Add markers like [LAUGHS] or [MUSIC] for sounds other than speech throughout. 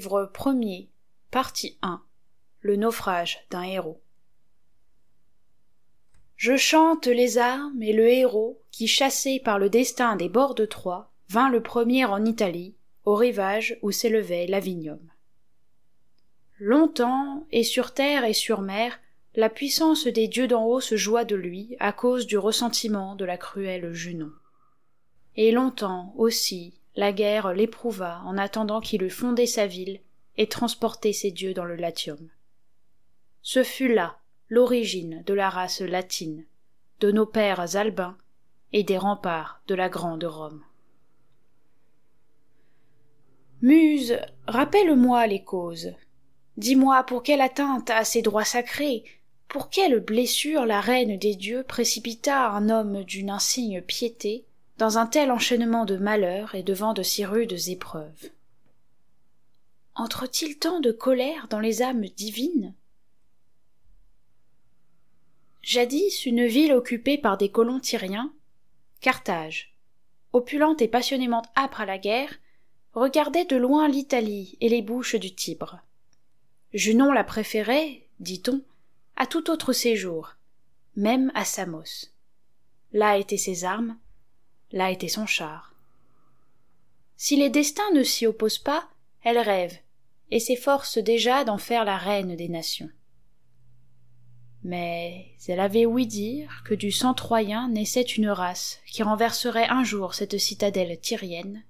Livre premier, partie 1 Le naufrage d'un héros. Je chante les armes et le héros qui, chassé par le destin des bords de Troie, vint le premier en Italie, au rivage où s'élevait l'Avinium. Longtemps, et sur terre et sur mer, la puissance des dieux d'en haut se joua de lui à cause du ressentiment de la cruelle Junon. Et longtemps aussi la guerre l'éprouva en attendant qu'il eût fondé sa ville et transporté ses dieux dans le Latium. Ce fut là l'origine de la race latine, de nos pères albins et des remparts de la grande Rome. Muse, rappelle-moi les causes. Dis-moi pour quelle atteinte à ses droits sacrés, pour quelle blessure la reine des dieux précipita un homme d'une insigne piété dans un tel enchaînement de malheurs et devant de si rudes épreuves. Entre-t-il tant de colère dans les âmes divines? Jadis une ville occupée par des colons tyriens, Carthage, opulente et passionnément âpre à la guerre, regardait de loin l'Italie et les bouches du Tibre. Junon la préférait, dit-on, à tout autre séjour, même à Samos. Là étaient ses armes, là était son char. Si les destins ne s'y opposent pas, elle rêve, et s'efforce déjà d'en faire la reine des nations. Mais elle avait ouï dire que du sang troyen naissait une race qui renverserait un jour cette citadelle tyrienne,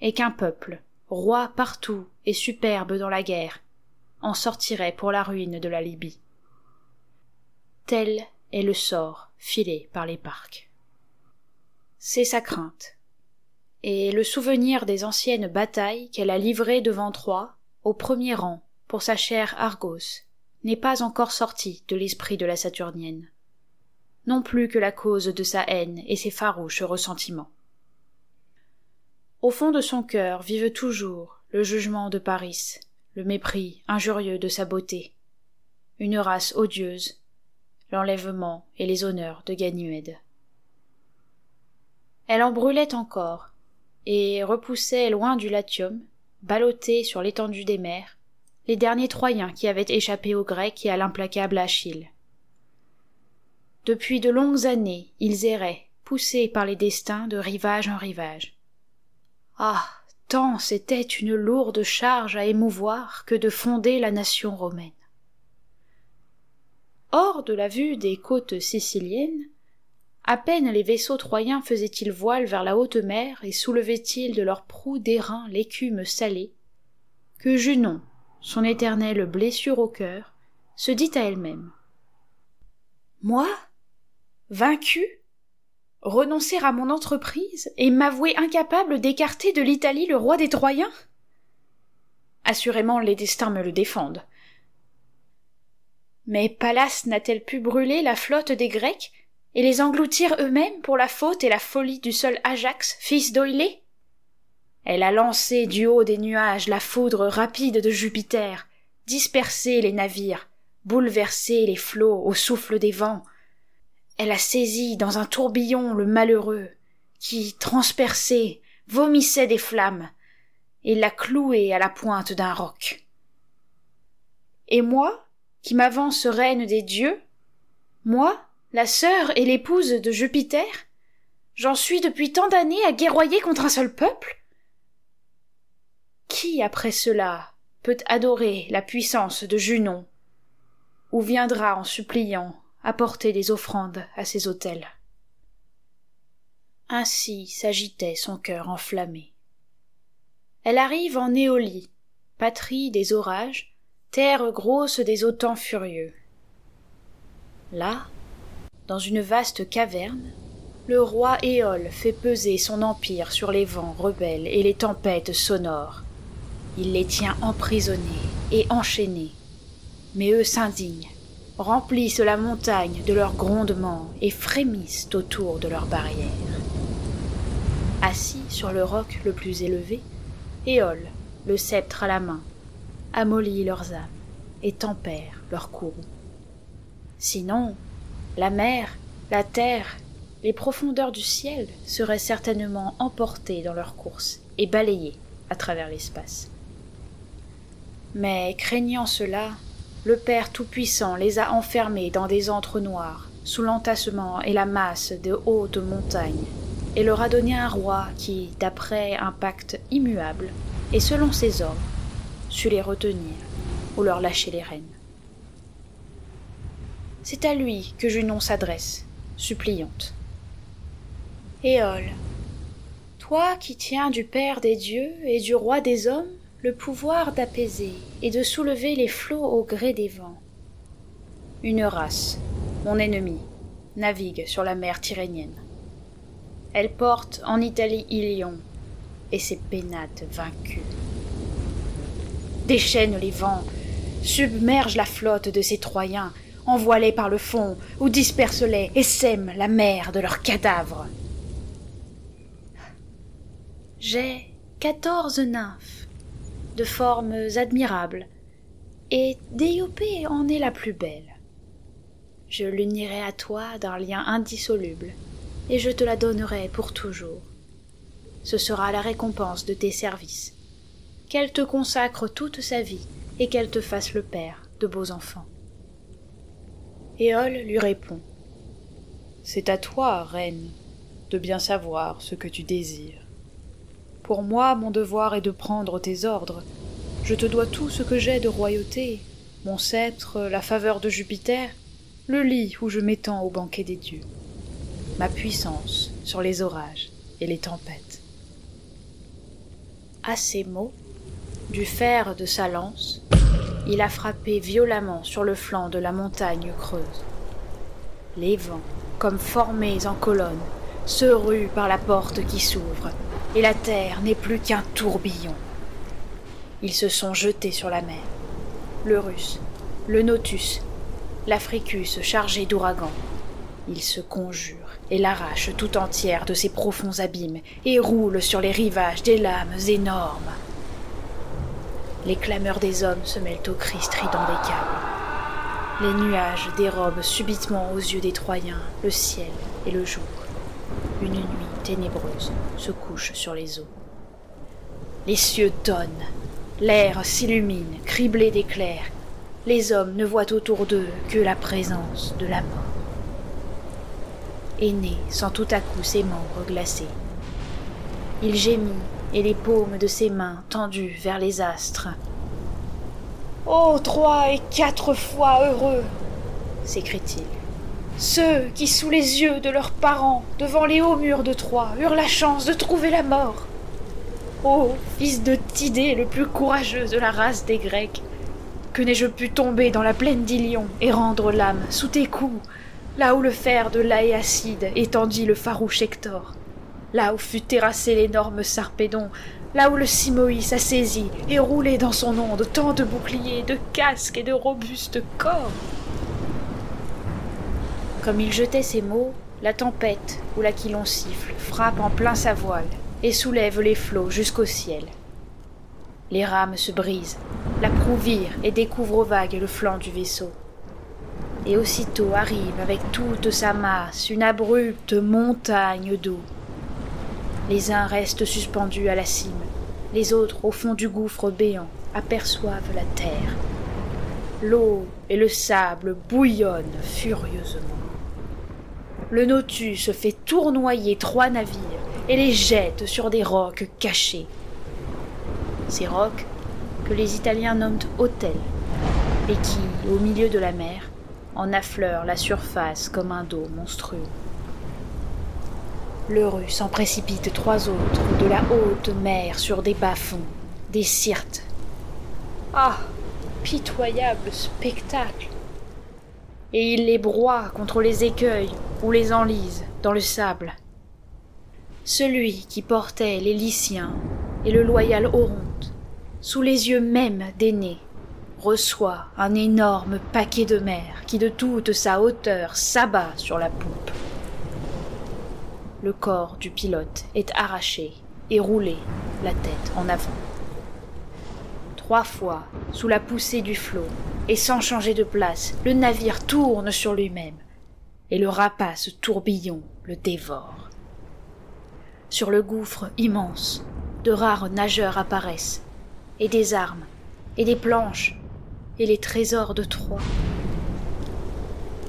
et qu'un peuple, roi partout et superbe dans la guerre, en sortirait pour la ruine de la Libye. Tel est le sort filé par les parcs c'est sa crainte. Et le souvenir des anciennes batailles qu'elle a livrées devant Troie, au premier rang, pour sa chère Argos, n'est pas encore sorti de l'esprit de la Saturnienne. Non plus que la cause de sa haine et ses farouches ressentiments. Au fond de son cœur vive toujours le jugement de Paris, le mépris injurieux de sa beauté, une race odieuse, l'enlèvement et les honneurs de Ganymède elle en brûlait encore, et repoussait loin du Latium, ballottés sur l'étendue des mers, les derniers Troyens qui avaient échappé aux Grecs et à l'implacable Achille. Depuis de longues années, ils erraient, poussés par les destins de rivage en rivage. Ah. Tant c'était une lourde charge à émouvoir que de fonder la nation romaine. Hors de la vue des côtes siciliennes, à peine les vaisseaux troyens faisaient-ils voile vers la haute mer et soulevaient-ils de leurs proues d'airain l'écume salée, que Junon, son éternelle blessure au cœur, se dit à elle-même. Moi? Vaincu? Renoncer à mon entreprise et m'avouer incapable d'écarter de l'Italie le roi des Troyens? Assurément les destins me le défendent. Mais Pallas n'a-t-elle pu brûler la flotte des Grecs et les engloutir eux-mêmes pour la faute et la folie du seul Ajax, fils d'Oïlée Elle a lancé du haut des nuages la foudre rapide de Jupiter, dispersé les navires, bouleversé les flots au souffle des vents. Elle a saisi dans un tourbillon le malheureux, qui, transpercé, vomissait des flammes, et l'a cloué à la pointe d'un roc. Et moi, qui m'avance reine des dieux, moi, La sœur et l'épouse de Jupiter? J'en suis depuis tant d'années à guerroyer contre un seul peuple? Qui, après cela, peut adorer la puissance de Junon? Ou viendra en suppliant apporter des offrandes à ses autels? Ainsi s'agitait son cœur enflammé. Elle arrive en Éolie, patrie des orages, terre grosse des automnes furieux. Là, dans une vaste caverne, le roi Éole fait peser son empire sur les vents rebelles et les tempêtes sonores. Il les tient emprisonnés et enchaînés. Mais eux s'indignent, remplissent la montagne de leurs grondements et frémissent autour de leurs barrières. Assis sur le roc le plus élevé, Éole, le sceptre à la main, amollit leurs âmes et tempère leurs courroux. Sinon, la mer, la terre, les profondeurs du ciel seraient certainement emportées dans leur course et balayées à travers l'espace. Mais craignant cela, le Père Tout-Puissant les a enfermés dans des antres noirs, sous l'entassement et la masse de hautes montagnes, et leur a donné un roi qui, d'après un pacte immuable, et selon ses ordres, sut les retenir ou leur lâcher les rênes. C'est à lui que Junon s'adresse, suppliante. Éole, toi qui tiens du Père des dieux et du Roi des hommes le pouvoir d'apaiser et de soulever les flots au gré des vents. Une race, mon ennemi, navigue sur la mer Tyrrhénienne. Elle porte en Italie Ilion et ses pénates vaincus. Déchaîne les vents, submerge la flotte de ces Troyens, envoie-les par le fond, ou disperse-les et sème la mer de leurs cadavres. J'ai quatorze nymphes, de formes admirables, et Déiopée en est la plus belle. Je l'unirai à toi d'un lien indissoluble, et je te la donnerai pour toujours. Ce sera la récompense de tes services. Qu'elle te consacre toute sa vie, et qu'elle te fasse le père de beaux enfants. Lui répond. C'est à toi, reine, de bien savoir ce que tu désires. Pour moi, mon devoir est de prendre tes ordres. Je te dois tout ce que j'ai de royauté, mon sceptre, la faveur de Jupiter, le lit où je m'étends au banquet des dieux, ma puissance sur les orages et les tempêtes. À ces mots, du fer de sa lance, il a frappé violemment sur le flanc de la montagne creuse. Les vents, comme formés en colonne, se ruent par la porte qui s'ouvre, et la terre n'est plus qu'un tourbillon. Ils se sont jetés sur la mer. Le russe, le notus, l'africus chargé d'ouragans. Ils se conjurent et l'arrachent tout entière de ces profonds abîmes et roulent sur les rivages des lames énormes. Les clameurs des hommes se mêlent aux cris stridents des câbles. Les nuages dérobent subitement aux yeux des Troyens le ciel et le jour. Une nuit ténébreuse se couche sur les eaux. Les cieux tonnent, l'air s'illumine, criblé d'éclairs. Les hommes ne voient autour d'eux que la présence de la mort. Aîné sent tout à coup ses membres glacés. Il gémit et les paumes de ses mains tendues vers les astres. Ô trois et quatre fois heureux s'écrie-t-il. Ceux qui, sous les yeux de leurs parents, devant les hauts murs de Troie, eurent la chance de trouver la mort. Ô fils de Tidée, le plus courageux de la race des Grecs, que n'ai-je pu tomber dans la plaine d'Ilion et rendre l'âme sous tes coups, là où le fer de l'Aéacide étendit le farouche Hector là où fut terrassé l'énorme Sarpédon, là où le Simoïs a saisi et roulé dans son onde tant de boucliers, de casques et de robustes corps. Comme il jetait ces mots, la tempête où l'aquilon siffle frappe en plein sa voile et soulève les flots jusqu'au ciel. Les rames se brisent, la proue vire et découvre aux vagues le flanc du vaisseau. Et aussitôt arrive avec toute sa masse une abrupte montagne d'eau les uns restent suspendus à la cime, les autres au fond du gouffre béant aperçoivent la terre. L'eau et le sable bouillonnent furieusement. le Nautus fait tournoyer trois navires et les jette sur des rocs cachés. Ces rocs que les Italiens nomment hôtels et qui, au milieu de la mer, en affleurent la surface comme un dos monstrueux. Le russe en précipite trois autres de la haute mer sur des bas-fonds, des sirtes. Ah Pitoyable spectacle Et il les broie contre les écueils ou les enlise dans le sable. Celui qui portait les Lyciens et le loyal Oronte, sous les yeux même d'aînés, reçoit un énorme paquet de mer qui de toute sa hauteur s'abat sur la poupe le corps du pilote est arraché et roulé, la tête en avant. Trois fois, sous la poussée du flot, et sans changer de place, le navire tourne sur lui-même, et le rapace tourbillon le dévore. Sur le gouffre immense, de rares nageurs apparaissent, et des armes, et des planches, et les trésors de Troie.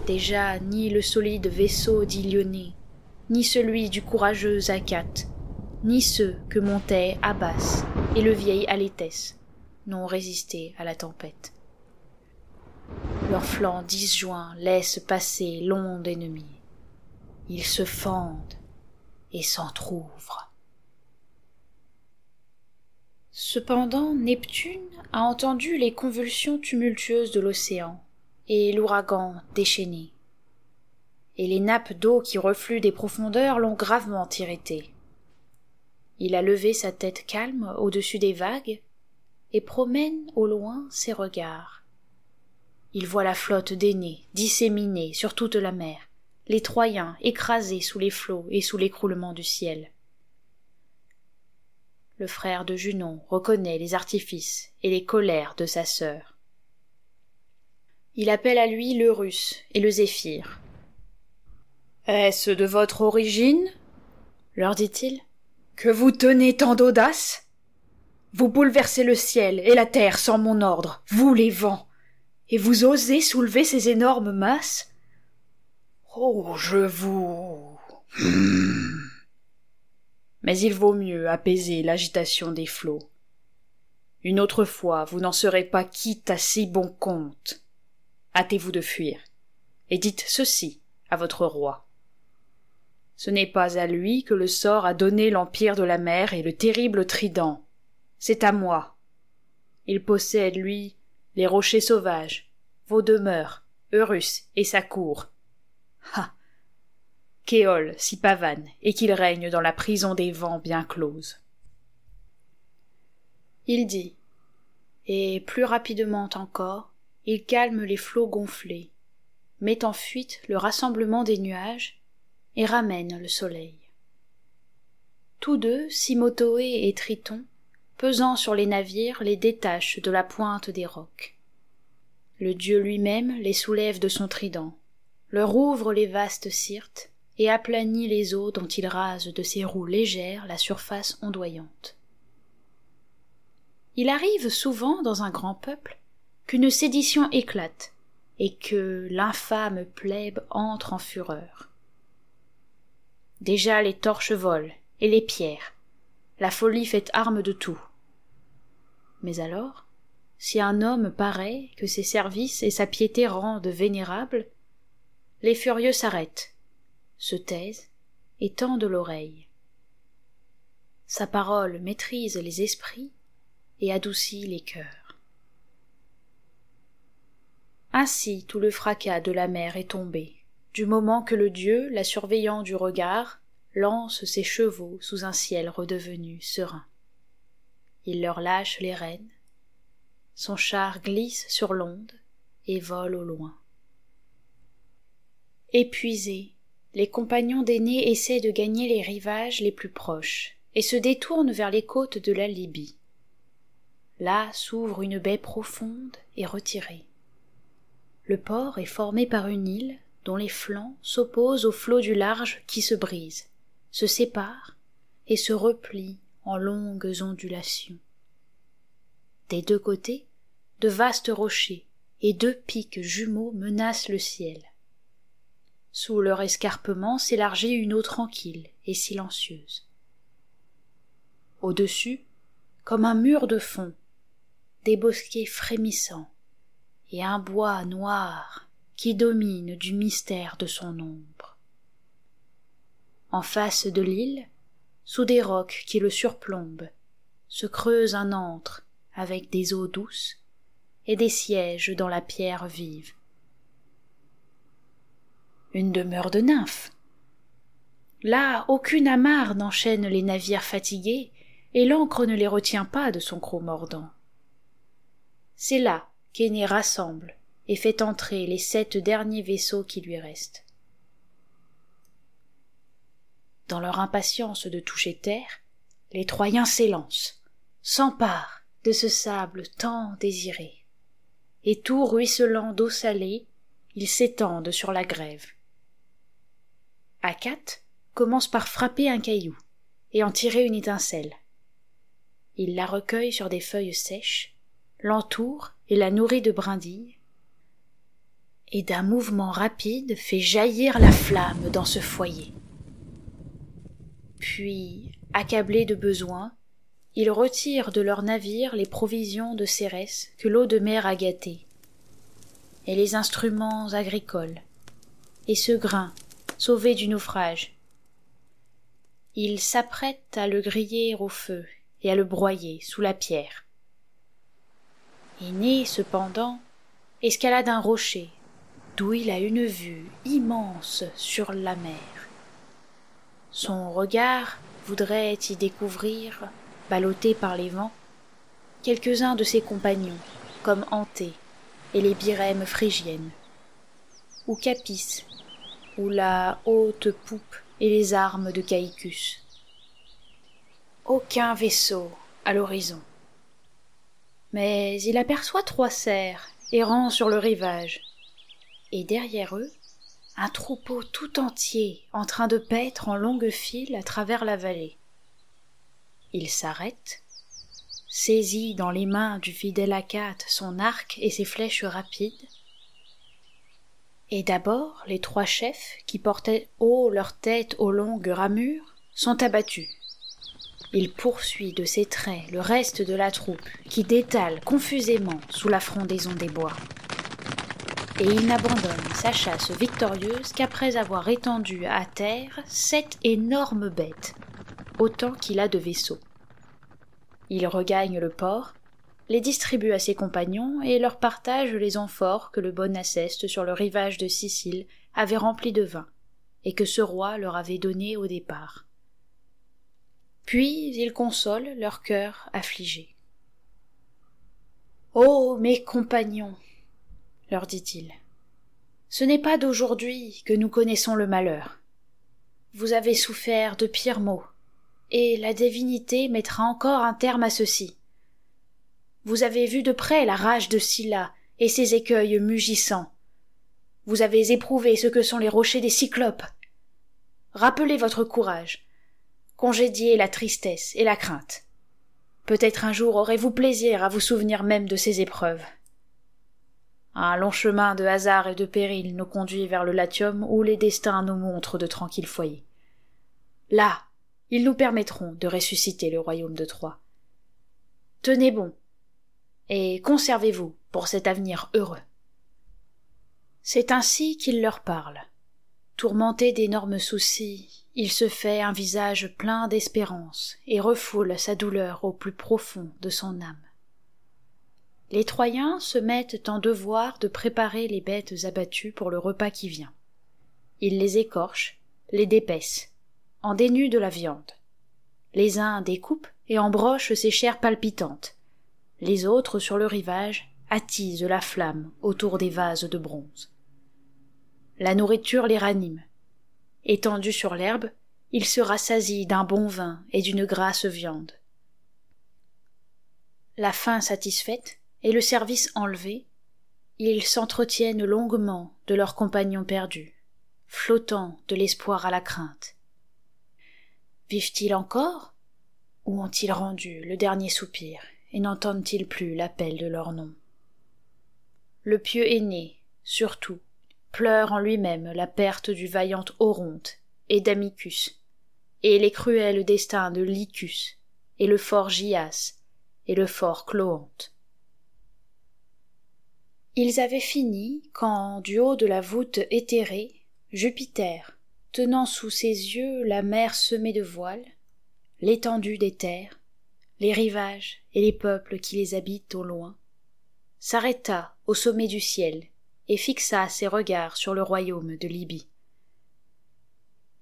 Déjà ni le solide vaisseau d'Ilioné, ni celui du courageux Acate, ni ceux que montaient Abbas et le vieil Alétès n'ont résisté à la tempête. Leurs flancs disjoints laissent passer l'onde ennemie. Ils se fendent et s'entr'ouvrent. Cependant, Neptune a entendu les convulsions tumultueuses de l'océan et l'ouragan déchaîné et les nappes d'eau qui refluent des profondeurs l'ont gravement irrité. Il a levé sa tête calme au-dessus des vagues et promène au loin ses regards. Il voit la flotte d'aînés disséminée sur toute la mer, les Troyens écrasés sous les flots et sous l'écroulement du ciel. Le frère de Junon reconnaît les artifices et les colères de sa sœur. Il appelle à lui le Russe et le Zéphyr, est-ce de votre origine? leur dit-il. Que vous tenez tant d'audace? Vous bouleversez le ciel et la terre sans mon ordre. Vous les vents. Et vous osez soulever ces énormes masses? Oh je vous [CLEARS THROAT] mais il vaut mieux apaiser l'agitation des flots. Une autre fois vous n'en serez pas quitte à si bon compte. Hâtez-vous de fuir. Et dites ceci à votre roi ce n'est pas à lui que le sort a donné l'empire de la mer et le terrible trident. C'est à moi. Il possède, lui, les rochers sauvages, vos demeures, Eurus et sa cour. Ah. Kéol s'y pavane et qu'il règne dans la prison des vents bien close. Il dit, et plus rapidement encore, il calme les flots gonflés, met en fuite le rassemblement des nuages et ramène le soleil. Tous deux, Simotoé et Triton, pesant sur les navires, les détachent de la pointe des rocs. Le dieu lui-même les soulève de son trident, leur ouvre les vastes syrtes et aplanit les eaux dont il rase de ses roues légères la surface ondoyante. Il arrive souvent dans un grand peuple qu'une sédition éclate et que l'infâme plèbe entre en fureur. Déjà les torches volent, et les pierres. La folie fait arme de tout. Mais alors, si un homme paraît que ses services et sa piété rendent vénérable, les furieux s'arrêtent, se taisent et tendent l'oreille. Sa parole maîtrise les esprits et adoucit les cœurs. Ainsi tout le fracas de la mer est tombé du moment que le dieu la surveillant du regard lance ses chevaux sous un ciel redevenu serein. Il leur lâche les rênes. Son char glisse sur l'onde et vole au loin. Épuisés les compagnons d'aînés essaient de gagner les rivages les plus proches et se détournent vers les côtes de la libye. Là s'ouvre une baie profonde et retirée. Le port est formé par une île dont les flancs s'opposent aux flots du large qui se brisent, se séparent et se replient en longues ondulations. Des deux côtés, de vastes rochers et deux pics jumeaux menacent le ciel. sous leur escarpement s'élargit une eau tranquille et silencieuse au-dessus comme un mur de fond des bosquets frémissants et un bois noir qui domine du mystère de son ombre. En face de l'île sous des rocs qui le surplombent se creuse un antre avec des eaux douces et des sièges dans la pierre vive. Une demeure de nymphes. Là aucune amarre n'enchaîne les navires fatigués et l'ancre ne les retient pas de son croc mordant. C'est là qu'Aîné rassemble et fait entrer les sept derniers vaisseaux qui lui restent. Dans leur impatience de toucher terre les troyens s'élancent s'emparent de ce sable tant désiré. Et tout ruisselant d'eau salée ils s'étendent sur la grève. Akat commence par frapper un caillou et en tirer une étincelle. Il la recueille sur des feuilles sèches l'entoure et la nourrit de brindilles et d'un mouvement rapide fait jaillir la flamme dans ce foyer. Puis accablé de besoin il retire de leur navire les provisions de cérès que l'eau de mer a gâtées et les instruments agricoles et ce grain sauvé du naufrage. Il s'apprête à le griller au feu et à le broyer sous la pierre. Aîné, cependant, escalade un rocher, d'où il a une vue immense sur la mer. Son regard voudrait y découvrir, ballotté par les vents, quelques-uns de ses compagnons, comme Anté et les birèmes phrygiennes, ou Capis, ou la haute poupe et les armes de Caïcus. Aucun vaisseau à l'horizon mais il aperçoit trois cerfs errant sur le rivage et derrière eux un troupeau tout entier en train de paître en longues files à travers la vallée. Il s'arrête saisit dans les mains du fidèle acate son arc et ses flèches rapides. Et d'abord les trois chefs qui portaient haut leur tête aux longues ramures sont abattus. Il poursuit de ses traits le reste de la troupe qui détale confusément sous la frondaison des bois et il n'abandonne sa chasse victorieuse qu'après avoir étendu à terre sept énormes bêtes autant qu'il a de vaisseaux. Il regagne le port les distribue à ses compagnons et leur partage les amphores que le bon Aceste sur le rivage de Sicile avait remplis de vin et que ce roi leur avait donné au départ. Puis il console leur cœur affligé. Ô mes compagnons leur dit-il. Ce n'est pas d'aujourd'hui que nous connaissons le malheur. Vous avez souffert de pires maux et la divinité mettra encore un terme à ceci. Vous avez vu de près la rage de scylla et ses écueils mugissants. Vous avez éprouvé ce que sont les rochers des cyclopes. Rappelez votre courage. Congédiez la tristesse et la crainte. Peut-être un jour aurez-vous plaisir à vous souvenir même de ces épreuves. Un long chemin de hasard et de péril nous conduit vers le Latium où les destins nous montrent de tranquilles foyers. Là, ils nous permettront de ressusciter le royaume de Troie. Tenez bon, et conservez-vous pour cet avenir heureux. C'est ainsi qu'il leur parle. Tourmenté d'énormes soucis, il se fait un visage plein d'espérance et refoule sa douleur au plus profond de son âme. Les Troyens se mettent en devoir de préparer les bêtes abattues pour le repas qui vient. Ils les écorchent, les dépècent, en dénudent de la viande. Les uns découpent et embrochent ces chairs palpitantes. Les autres, sur le rivage, attisent la flamme autour des vases de bronze. La nourriture les ranime, Étendu sur l'herbe, il se rassasie d'un bon vin et d'une grasse viande. La faim satisfaite et le service enlevé, ils s'entretiennent longuement de leurs compagnons perdus, flottant de l'espoir à la crainte. Vivent-ils encore ou ont-ils rendu le dernier soupir et n'entendent-ils plus l'appel de leur nom? Le pieux aîné, surtout, pleure en lui-même la perte du vaillant Oronte et d'Amicus, et les cruels destins de Lycus, et le fort Gias, et le fort Cloante. Ils avaient fini quand, du haut de la voûte éthérée, Jupiter, tenant sous ses yeux la mer semée de voiles, l'étendue des terres, les rivages et les peuples qui les habitent au loin, s'arrêta au sommet du ciel et fixa ses regards sur le royaume de Libye.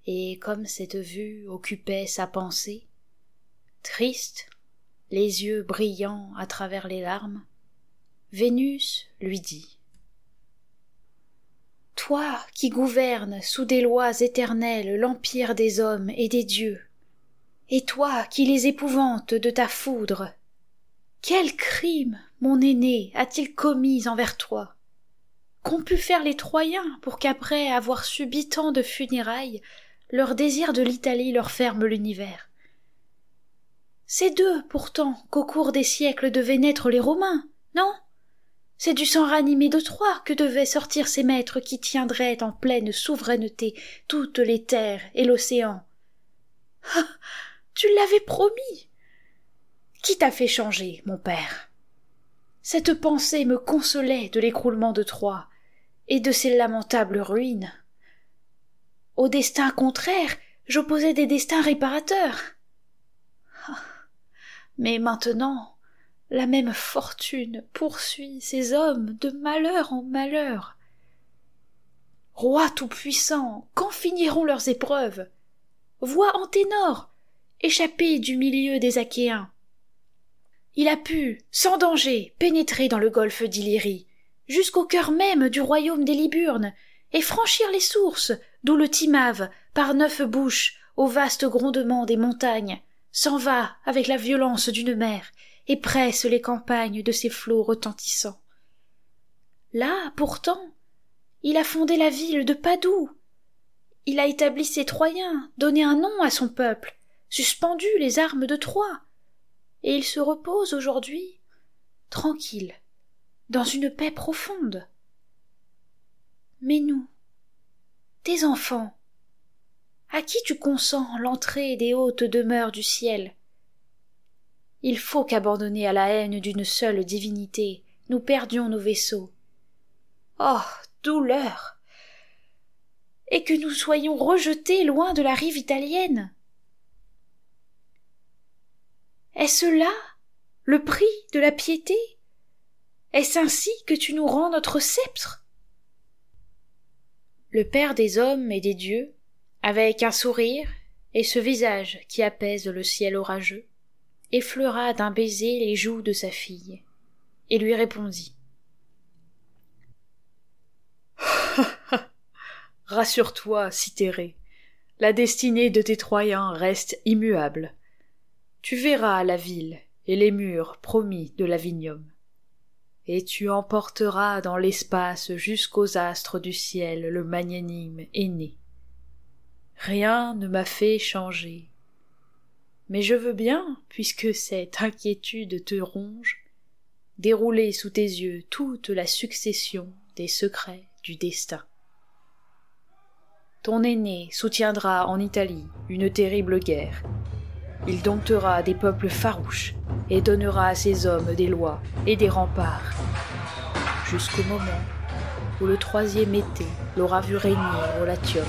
Et comme cette vue occupait sa pensée, triste, les yeux brillants à travers les larmes, Vénus lui dit Toi qui gouvernes sous des lois éternelles l'empire des hommes et des dieux, et toi qui les épouvantes de ta foudre, quel crime mon aîné a-t-il commis envers toi Qu'ont pu faire les Troyens pour qu'après avoir subi tant de funérailles, leur désir de l'Italie leur ferme l'univers? C'est d'eux, pourtant, qu'au cours des siècles devaient naître les Romains, non? C'est du sang ranimé de Troie que devaient sortir ces maîtres qui tiendraient en pleine souveraineté toutes les terres et l'océan. Ah. Tu l'avais promis. Qui t'a fait changer, mon père? Cette pensée me consolait de l'écroulement de Troie et de ses lamentables ruines. Au destin contraire, j'opposais des destins réparateurs. Ah. Mais maintenant, la même fortune poursuit ces hommes de malheur en malheur. Roi tout-puissant, quand finiront leurs épreuves? Vois Anténor, échappé du milieu des Achéens, il a pu, sans danger, pénétrer dans le golfe d'Illyrie, jusqu'au cœur même du royaume des Liburnes, et franchir les sources, d'où le Timave, par neuf bouches, au vaste grondement des montagnes, s'en va avec la violence d'une mer, et presse les campagnes de ses flots retentissants. Là, pourtant, il a fondé la ville de Padoue. Il a établi ses Troyens, donné un nom à son peuple, suspendu les armes de Troie, et il se repose aujourd'hui tranquille dans une paix profonde mais nous tes enfants à qui tu consens l'entrée des hautes demeures du ciel? Il faut qu'abandonnés à la haine d'une seule divinité nous perdions nos vaisseaux. Oh douleur! Et que nous soyons rejetés loin de la rive italienne! Est-ce là le prix de la piété? Est-ce ainsi que tu nous rends notre sceptre? Le Père des hommes et des dieux, avec un sourire et ce visage qui apaise le ciel orageux, effleura d'un baiser les joues de sa fille, et lui répondit. [LAUGHS] Rassure-toi, Citérée, la destinée de tes Troyens reste immuable tu verras la ville et les murs promis de l'Avinium. Et tu emporteras dans l'espace jusqu'aux astres du ciel le magnanime aîné. Rien ne m'a fait changer. Mais je veux bien, puisque cette inquiétude te ronge, dérouler sous tes yeux toute la succession des secrets du destin. Ton aîné soutiendra en Italie une terrible guerre, il domptera des peuples farouches et donnera à ses hommes des lois et des remparts, jusqu'au moment où le troisième été l'aura vu régner au Latium,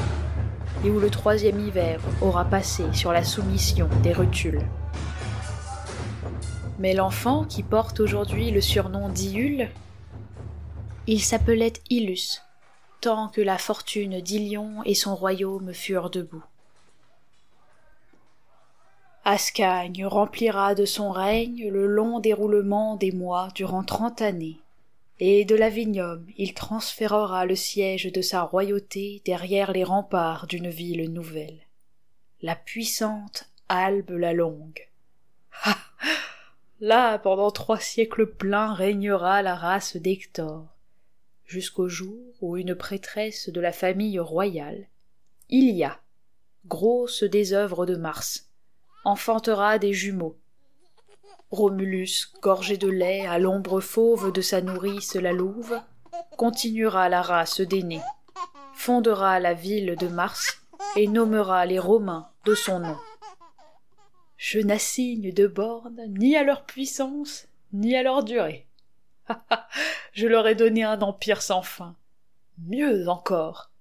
et où le troisième hiver aura passé sur la soumission des rutules. Mais l'enfant qui porte aujourd'hui le surnom d'Iule, il s'appelait Ilus, tant que la fortune d'Ilion et son royaume furent debout. Ascagne remplira de son règne le long déroulement des mois durant trente années, et de l'Avinium il transférera le siège de sa royauté derrière les remparts d'une ville nouvelle, la puissante Albe la Longue. Ah là, pendant trois siècles pleins régnera la race d'Hector, jusqu'au jour où une prêtresse de la famille royale, Ilia, grosse des œuvres de Mars, enfantera des jumeaux. Romulus, gorgé de lait à l'ombre fauve de sa nourrice la louve, continuera la race d'aînés, fondera la ville de Mars et nommera les Romains de son nom. Je n'assigne de borne ni à leur puissance, ni à leur durée. [LAUGHS] Je leur ai donné un empire sans fin. Mieux encore,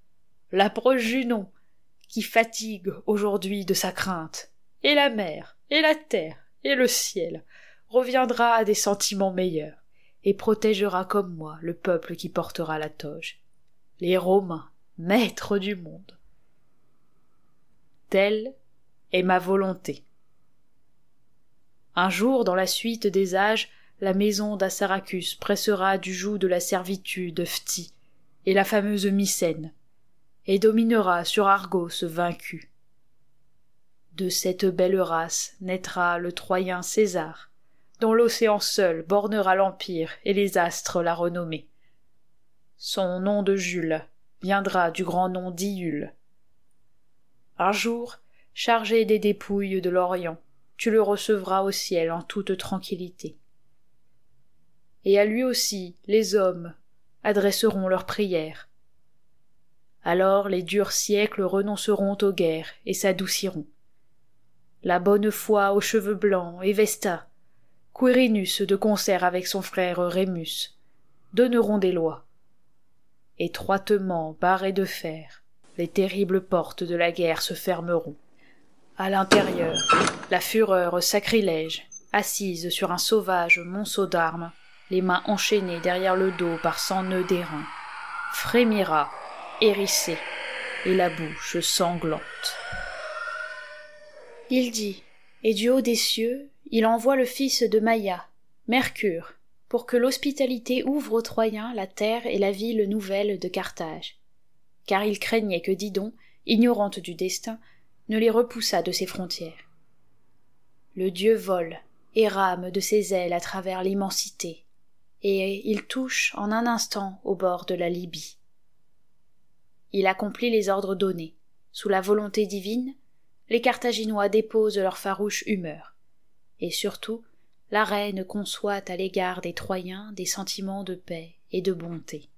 l'âpre Junon, qui fatigue aujourd'hui de sa crainte, et la mer, et la terre, et le ciel, reviendra à des sentiments meilleurs, et protégera comme moi le peuple qui portera la toge. Les Romains, maîtres du monde. Telle est ma volonté. Un jour, dans la suite des âges, la maison d'Assaracus pressera du joug de la servitude Phti et la fameuse Mycène, et dominera sur Argos vaincu. De cette belle race naîtra le Troyen César, dont l'océan seul bornera l'empire et les astres la renommée. Son nom de Jules viendra du grand nom d'Iule. Un jour, chargé des dépouilles de l'Orient, tu le recevras au ciel en toute tranquillité. Et à lui aussi les hommes adresseront leurs prières. Alors les durs siècles renonceront aux guerres et s'adouciront. La bonne foi aux cheveux blancs et Vesta, Quirinus de concert avec son frère Rémus, donneront des lois. Étroitement barrées de fer, les terribles portes de la guerre se fermeront. À l'intérieur, la fureur sacrilège, assise sur un sauvage monceau d'armes, les mains enchaînées derrière le dos par cent nœuds d'airain, frémira, hérissée, et la bouche sanglante. Il dit, et du haut des cieux, il envoie le fils de Maïa, Mercure, pour que l'hospitalité ouvre aux Troyens la terre et la ville nouvelle de Carthage. Car il craignait que Didon, ignorante du destin, ne les repoussât de ses frontières. Le dieu vole et rame de ses ailes à travers l'immensité, et il touche en un instant au bord de la Libye. Il accomplit les ordres donnés. Sous la volonté divine, les Carthaginois déposent leur farouche humeur. Et surtout, la reine conçoit à l'égard des Troyens des sentiments de paix et de bonté.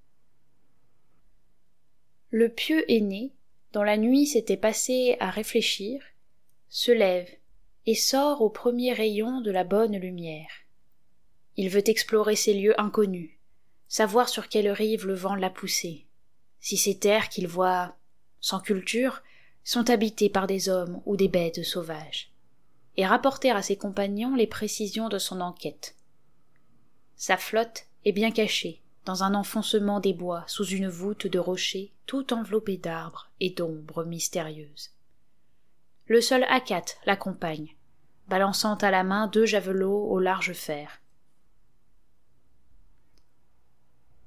Le pieux aîné, dont la nuit s'était passée à réfléchir, se lève et sort au premier rayon de la bonne lumière. Il veut explorer ces lieux inconnus, savoir sur quelle rive le vent l'a poussé, si ces terres qu'il voit sans culture sont habitées par des hommes ou des bêtes sauvages, et rapporter à ses compagnons les précisions de son enquête. Sa flotte est bien cachée, dans un enfoncement des bois, sous une voûte de rochers tout enveloppée d'arbres et d'ombres mystérieuses. Le seul Akat l'accompagne, balançant à la main deux javelots au large fer.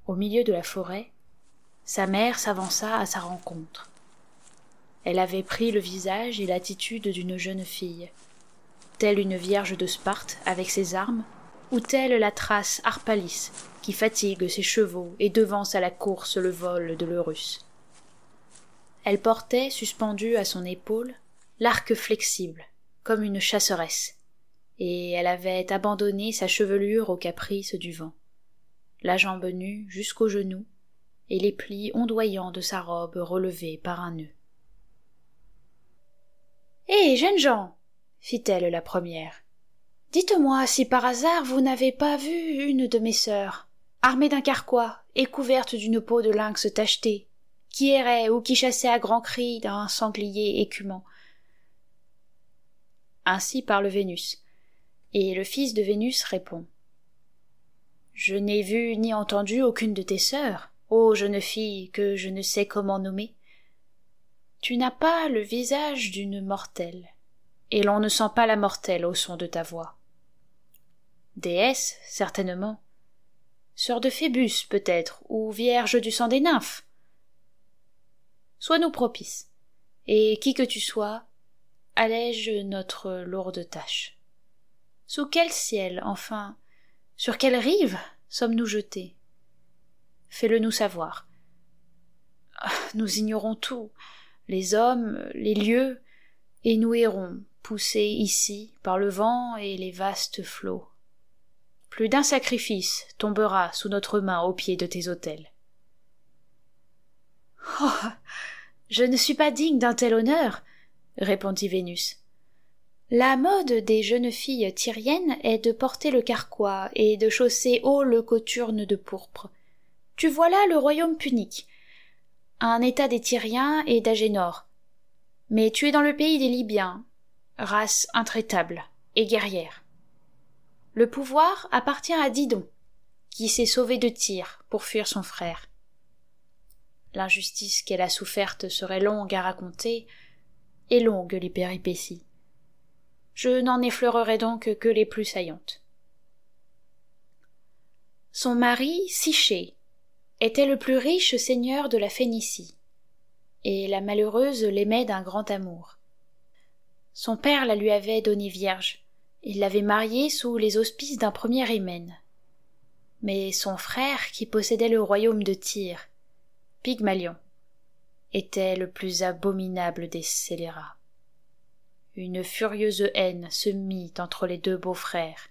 Au milieu de la forêt, sa mère s'avança à sa rencontre. Elle avait pris le visage et l'attitude d'une jeune fille, telle une vierge de Sparte avec ses armes, ou telle la trace Harpalis qui fatigue ses chevaux et devance à la course le vol de l'Eurus. Elle portait, suspendu à son épaule, l'arc flexible, comme une chasseresse, et elle avait abandonné sa chevelure au caprice du vent, la jambe nue jusqu'aux genoux, et les plis ondoyants de sa robe relevés par un nœud. Hé, jeunes gens fit-elle la première. Dites-moi si par hasard vous n'avez pas vu une de mes sœurs, armée d'un carquois et couverte d'une peau de lynx tachetée, qui errait ou qui chassait à grands cris d'un sanglier écumant. Ainsi parle Vénus, et le fils de Vénus répond. Je n'ai vu ni entendu aucune de tes sœurs, ô jeune fille que je ne sais comment nommer. Tu n'as pas le visage d'une mortelle et l'on ne sent pas la mortelle au son de ta voix. Déesse, certainement. Sœur de Phébus, peut-être, ou vierge du sang des nymphes. Sois-nous propice, et qui que tu sois, allège notre lourde tâche. Sous quel ciel, enfin, sur quelle rive sommes-nous jetés? Fais-le nous savoir. Ah, nous ignorons tout, les hommes, les lieux, et nous errons, poussés ici par le vent et les vastes flots. Plus d'un sacrifice tombera sous notre main au pied de tes autels. Oh. Je ne suis pas digne d'un tel honneur, répondit Vénus. La mode des jeunes filles tyriennes est de porter le carquois et de chausser haut le coturne de pourpre. Tu vois là le royaume punique, un état des Tyriens et d'Agénor. Mais tu es dans le pays des Libyens, race intraitable et guerrière. Le pouvoir appartient à Didon, qui s'est sauvé de Tyr pour fuir son frère. L'injustice qu'elle a soufferte serait longue à raconter, et longue les péripéties. Je n'en effleurerai donc que les plus saillantes. Son mari, Siché, était le plus riche seigneur de la Phénicie, et la malheureuse l'aimait d'un grand amour. Son père la lui avait donnée vierge, il l'avait mariée sous les auspices d'un premier hymen. Mais son frère, qui possédait le royaume de Tyr, Pygmalion, était le plus abominable des scélérats. Une furieuse haine se mit entre les deux beaux-frères.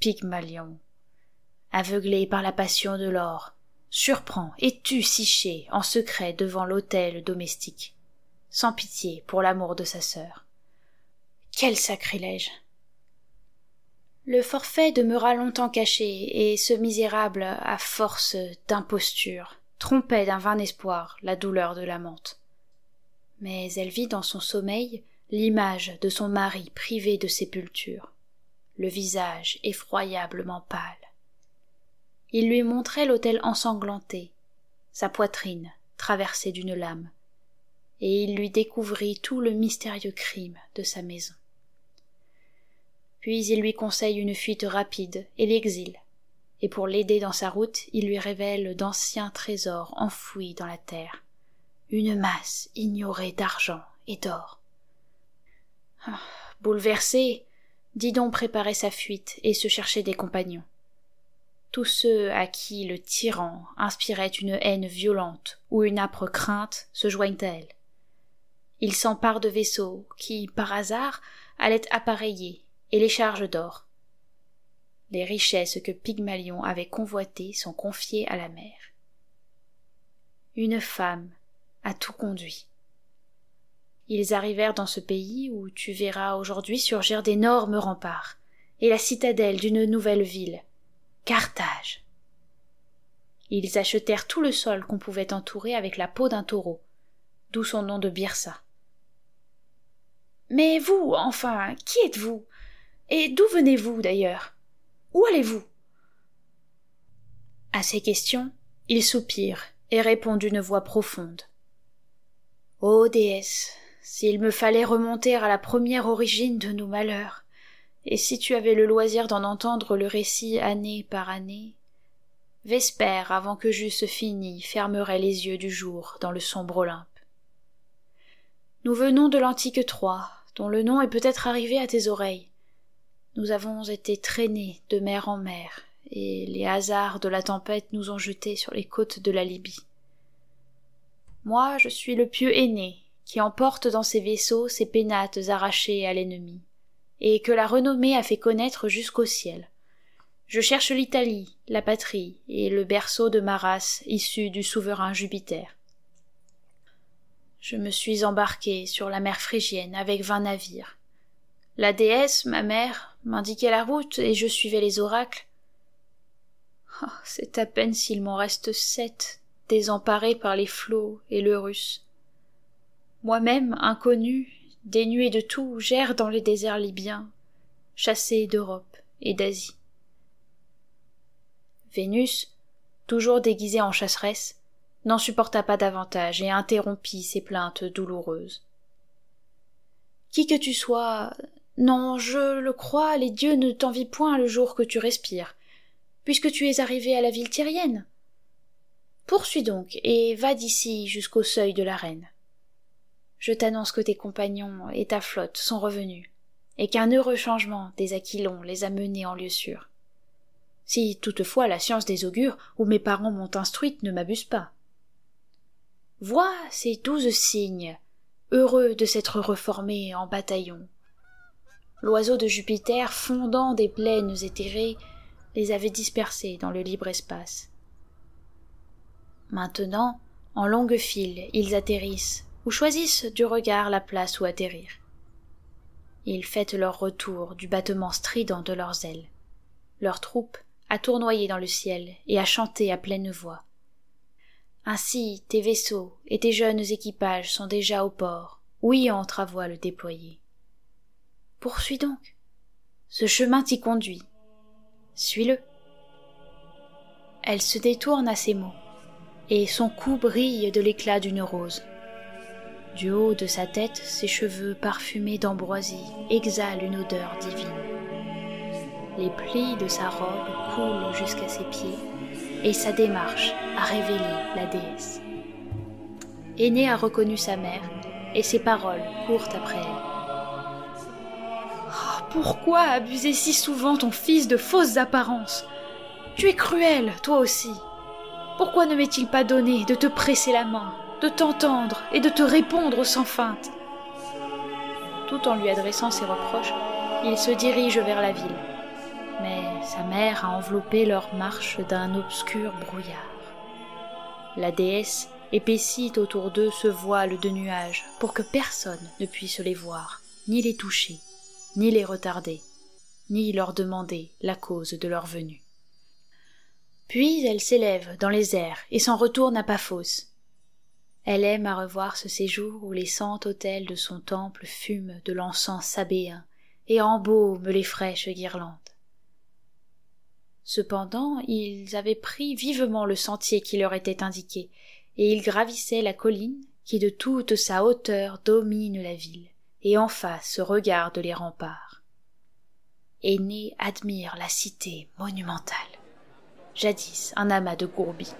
Pygmalion, aveuglé par la passion de l'or, surprend et tue Siché en secret devant l'autel domestique, sans pitié pour l'amour de sa sœur. Quel sacrilège. Le forfait demeura longtemps caché, et ce misérable, à force d'imposture, trompait d'un vain espoir la douleur de l'amante. Mais elle vit dans son sommeil l'image de son mari privé de sépulture, le visage effroyablement pâle. Il lui montrait l'autel ensanglanté, sa poitrine traversée d'une lame, et il lui découvrit tout le mystérieux crime de sa maison. Puis il lui conseille une fuite rapide et l'exil, et pour l'aider dans sa route, il lui révèle d'anciens trésors enfouis dans la terre, une masse ignorée d'argent et d'or, ah, bouleversé, Didon préparait sa fuite et se cherchait des compagnons. Tous ceux à qui le tyran inspirait une haine violente ou une âpre crainte se joignent à elle. Il s'empare de vaisseaux qui, par hasard, allaient appareiller et les charges d'or. Les richesses que Pygmalion avait convoitées sont confiées à la mer. Une femme a tout conduit. Ils arrivèrent dans ce pays où tu verras aujourd'hui surgir d'énormes remparts, et la citadelle d'une nouvelle ville, Carthage. Ils achetèrent tout le sol qu'on pouvait entourer avec la peau d'un taureau, d'où son nom de Byrsa. Mais vous, enfin, qui êtes-vous? Et d'où venez-vous d'ailleurs? Où allez-vous? À ces questions, il soupire et répond d'une voix profonde. Ô déesse, s'il me fallait remonter à la première origine de nos malheurs, et si tu avais le loisir d'en entendre le récit année par année, Vespère, avant que j'eusse fini, fermerait les yeux du jour dans le sombre Olympe. Nous venons de l'antique Troie, dont le nom est peut-être arrivé à tes oreilles. Nous avons été traînés de mer en mer, et les hasards de la tempête nous ont jetés sur les côtes de la Libye. Moi, je suis le pieux aîné, qui emporte dans ses vaisseaux ses pénates arrachées à l'ennemi, et que la renommée a fait connaître jusqu'au ciel. Je cherche l'Italie, la patrie, et le berceau de ma race issue du souverain Jupiter. Je me suis embarqué sur la mer Phrygienne avec vingt navires. La déesse, ma mère, m'indiquait la route et je suivais les oracles. Oh, c'est à peine s'il m'en reste sept, désemparés par les flots et le russe. Moi-même, inconnu, dénué de tout, j'erre dans les déserts libyens, chassé d'Europe et d'Asie. Vénus, toujours déguisée en chasseresse, n'en supporta pas davantage et interrompit ses plaintes douloureuses. Qui que tu sois, non, je le crois, les dieux ne t'envient point le jour que tu respires, puisque tu es arrivé à la ville tyrienne. Poursuis donc, et va d'ici jusqu'au seuil de la reine je t'annonce que tes compagnons et ta flotte sont revenus, et qu'un heureux changement des Aquilons les a menés en lieu sûr. Si toutefois la science des augures où mes parents m'ont instruite ne m'abuse pas. Vois ces douze signes, heureux de s'être reformés en bataillon. L'oiseau de Jupiter, fondant des plaines éthérées, les avait dispersés dans le libre espace. Maintenant, En longues files, ils atterrissent, ou choisissent du regard la place où atterrir. Ils fêtent leur retour du battement strident de leurs ailes. Leur troupe a tournoyé dans le ciel et a chanté à pleine voix. Ainsi tes vaisseaux et tes jeunes équipages sont déjà au port, où entre à voile déployée. Poursuis donc. Ce chemin t'y conduit. Suis-le. Elle se détourne à ces mots, et son cou brille de l'éclat d'une rose. Du haut de sa tête, ses cheveux parfumés d'ambroisie exhalent une odeur divine. Les plis de sa robe coulent jusqu'à ses pieds, et sa démarche a révélé la déesse. Aînée a reconnu sa mère, et ses paroles courent après elle. Oh, pourquoi abuser si souvent ton fils de fausses apparences? Tu es cruel, toi aussi. Pourquoi ne m'est-il pas donné de te presser la main, de t'entendre et de te répondre sans feinte Tout en lui adressant ses reproches, il se dirige vers la ville. Mais sa mère a enveloppé leur marche d'un obscur brouillard. La déesse épaissit autour d'eux ce voile de nuages pour que personne ne puisse les voir, ni les toucher, ni les retarder, ni leur demander la cause de leur venue. Puis elle s'élève dans les airs et s'en retourne à Paphos. Elle aime à revoir ce séjour où les cent autels de son temple fument de l'encens sabéen et embaument les fraîches guirlandes. Cependant, ils avaient pris vivement le sentier qui leur était indiqué, et ils gravissaient la colline qui de toute sa hauteur domine la ville, et en face regarde les remparts. Aîné admire la cité monumentale jadis un amas de gourbis.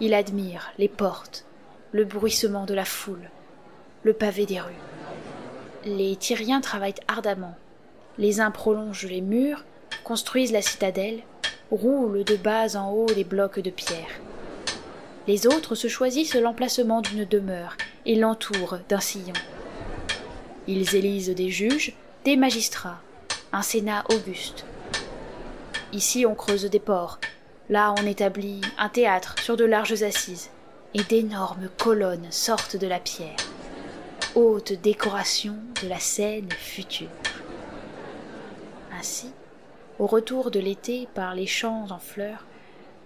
Il admire les portes, le bruissement de la foule, le pavé des rues. Les Tyriens travaillent ardemment. Les uns prolongent les murs, construisent la citadelle, roulent de bas en haut les blocs de pierre. Les autres se choisissent l'emplacement d'une demeure et l'entourent d'un sillon. Ils élisent des juges, des magistrats, un sénat auguste, Ici on creuse des ports, là on établit un théâtre sur de larges assises, et d'énormes colonnes sortent de la pierre, haute décoration de la scène future. Ainsi, au retour de l'été par les champs en fleurs,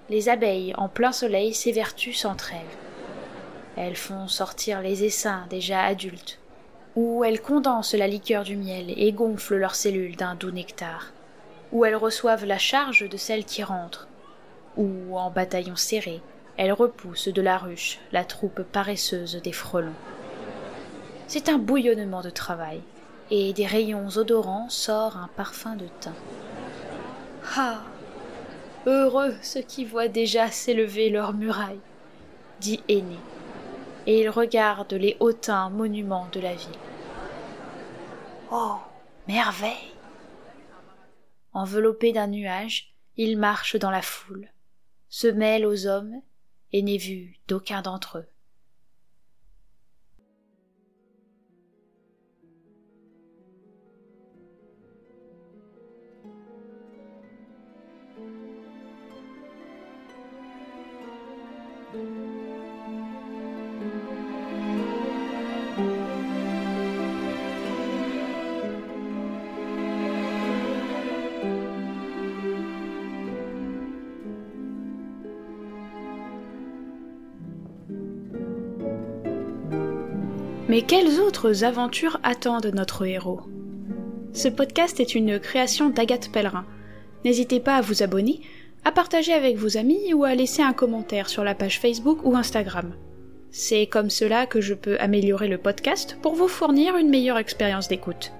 les abeilles en plein soleil s'évertuent entre elles. Elles font sortir les essaims déjà adultes, ou elles condensent la liqueur du miel et gonflent leurs cellules d'un doux nectar où elles reçoivent la charge de celles qui rentrent, ou, en bataillon serré, elles repoussent de la ruche la troupe paresseuse des frelons. C'est un bouillonnement de travail, et des rayons odorants sort un parfum de thym. Ah Heureux ceux qui voient déjà s'élever leurs murailles, dit Aîné, et il regarde les hautains monuments de la ville. Oh Merveille Enveloppé d'un nuage, il marche dans la foule, se mêle aux hommes et n'est vu d'aucun d'entre eux. Mais quelles autres aventures attendent notre héros? Ce podcast est une création d'Agathe Pellerin. N'hésitez pas à vous abonner, à partager avec vos amis ou à laisser un commentaire sur la page Facebook ou Instagram. C'est comme cela que je peux améliorer le podcast pour vous fournir une meilleure expérience d'écoute.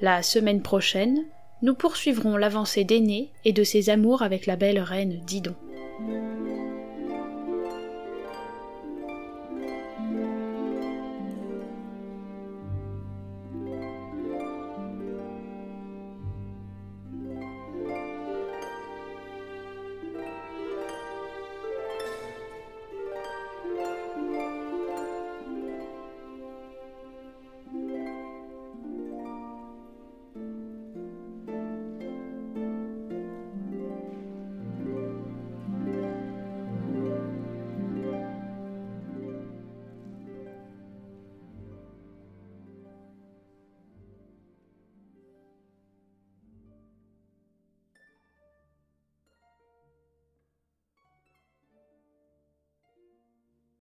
La semaine prochaine, nous poursuivrons l'avancée d'Aîné et de ses amours avec la belle reine Didon.